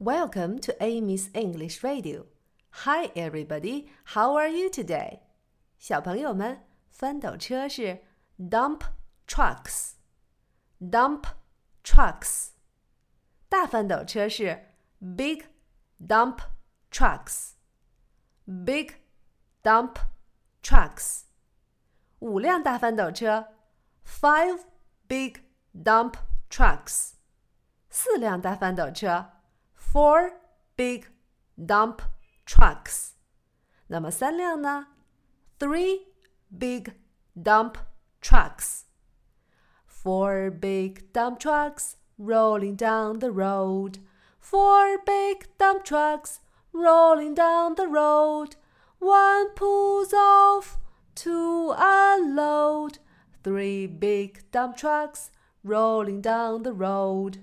Welcome to Amy's English Radio. Hi, everybody. How are you today? 小朋友们，翻斗车是 dump trucks。dump trucks。大翻斗车是 big dump trucks。big dump trucks。五辆大翻斗车 five big dump trucks。四辆大翻斗车 four big dump trucks。那么三辆呢？Three big dump trucks. Four big dump trucks rolling down the road. Four big dump trucks rolling down the road. One pulls off to unload. Three big dump trucks rolling down the road.